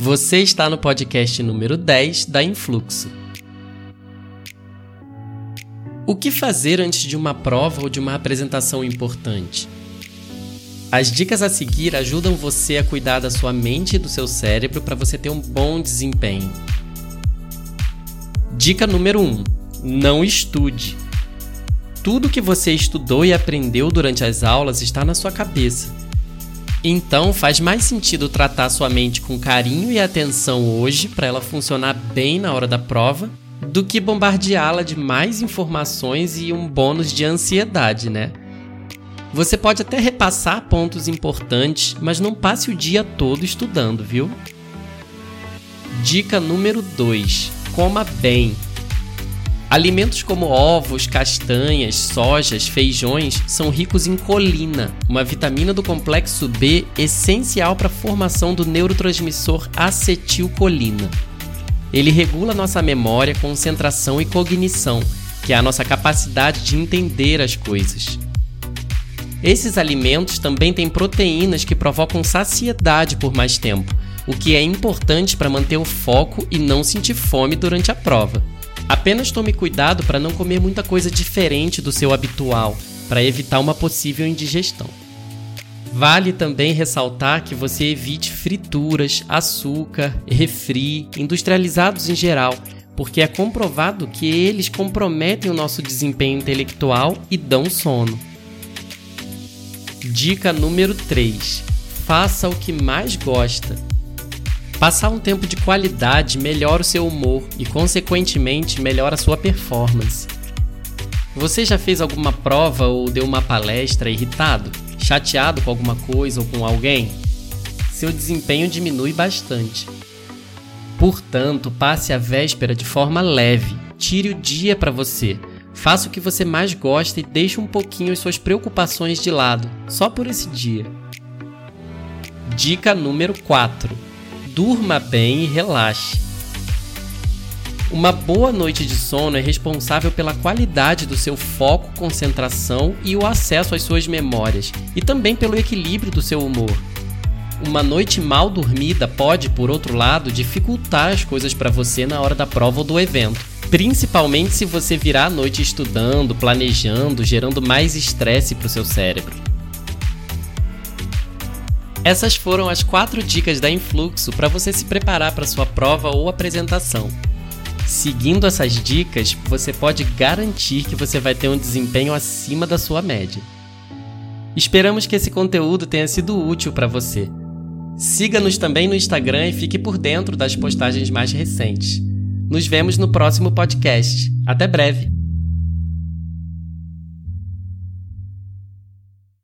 Você está no podcast número 10 da Influxo. O que fazer antes de uma prova ou de uma apresentação importante? As dicas a seguir ajudam você a cuidar da sua mente e do seu cérebro para você ter um bom desempenho. Dica número 1: Não estude. Tudo que você estudou e aprendeu durante as aulas está na sua cabeça. Então faz mais sentido tratar sua mente com carinho e atenção hoje para ela funcionar bem na hora da prova do que bombardeá-la de mais informações e um bônus de ansiedade, né? Você pode até repassar pontos importantes, mas não passe o dia todo estudando, viu? Dica número 2: coma bem. Alimentos como ovos, castanhas, sojas, feijões são ricos em colina, uma vitamina do complexo B essencial para a formação do neurotransmissor acetilcolina. Ele regula nossa memória, concentração e cognição, que é a nossa capacidade de entender as coisas. Esses alimentos também têm proteínas que provocam saciedade por mais tempo, o que é importante para manter o foco e não sentir fome durante a prova. Apenas tome cuidado para não comer muita coisa diferente do seu habitual, para evitar uma possível indigestão. Vale também ressaltar que você evite frituras, açúcar, refri, industrializados em geral, porque é comprovado que eles comprometem o nosso desempenho intelectual e dão sono. Dica número 3: Faça o que mais gosta. Passar um tempo de qualidade melhora o seu humor e, consequentemente, melhora a sua performance. Você já fez alguma prova ou deu uma palestra irritado, chateado com alguma coisa ou com alguém? Seu desempenho diminui bastante. Portanto, passe a véspera de forma leve, tire o dia para você, faça o que você mais gosta e deixe um pouquinho as suas preocupações de lado, só por esse dia. Dica número 4 durma bem e relaxe. Uma boa noite de sono é responsável pela qualidade do seu foco, concentração e o acesso às suas memórias, e também pelo equilíbrio do seu humor. Uma noite mal dormida pode, por outro lado, dificultar as coisas para você na hora da prova ou do evento, principalmente se você virar a noite estudando, planejando, gerando mais estresse para o seu cérebro. Essas foram as quatro dicas da Influxo para você se preparar para sua prova ou apresentação. Seguindo essas dicas, você pode garantir que você vai ter um desempenho acima da sua média. Esperamos que esse conteúdo tenha sido útil para você. Siga-nos também no Instagram e fique por dentro das postagens mais recentes. Nos vemos no próximo podcast. Até breve!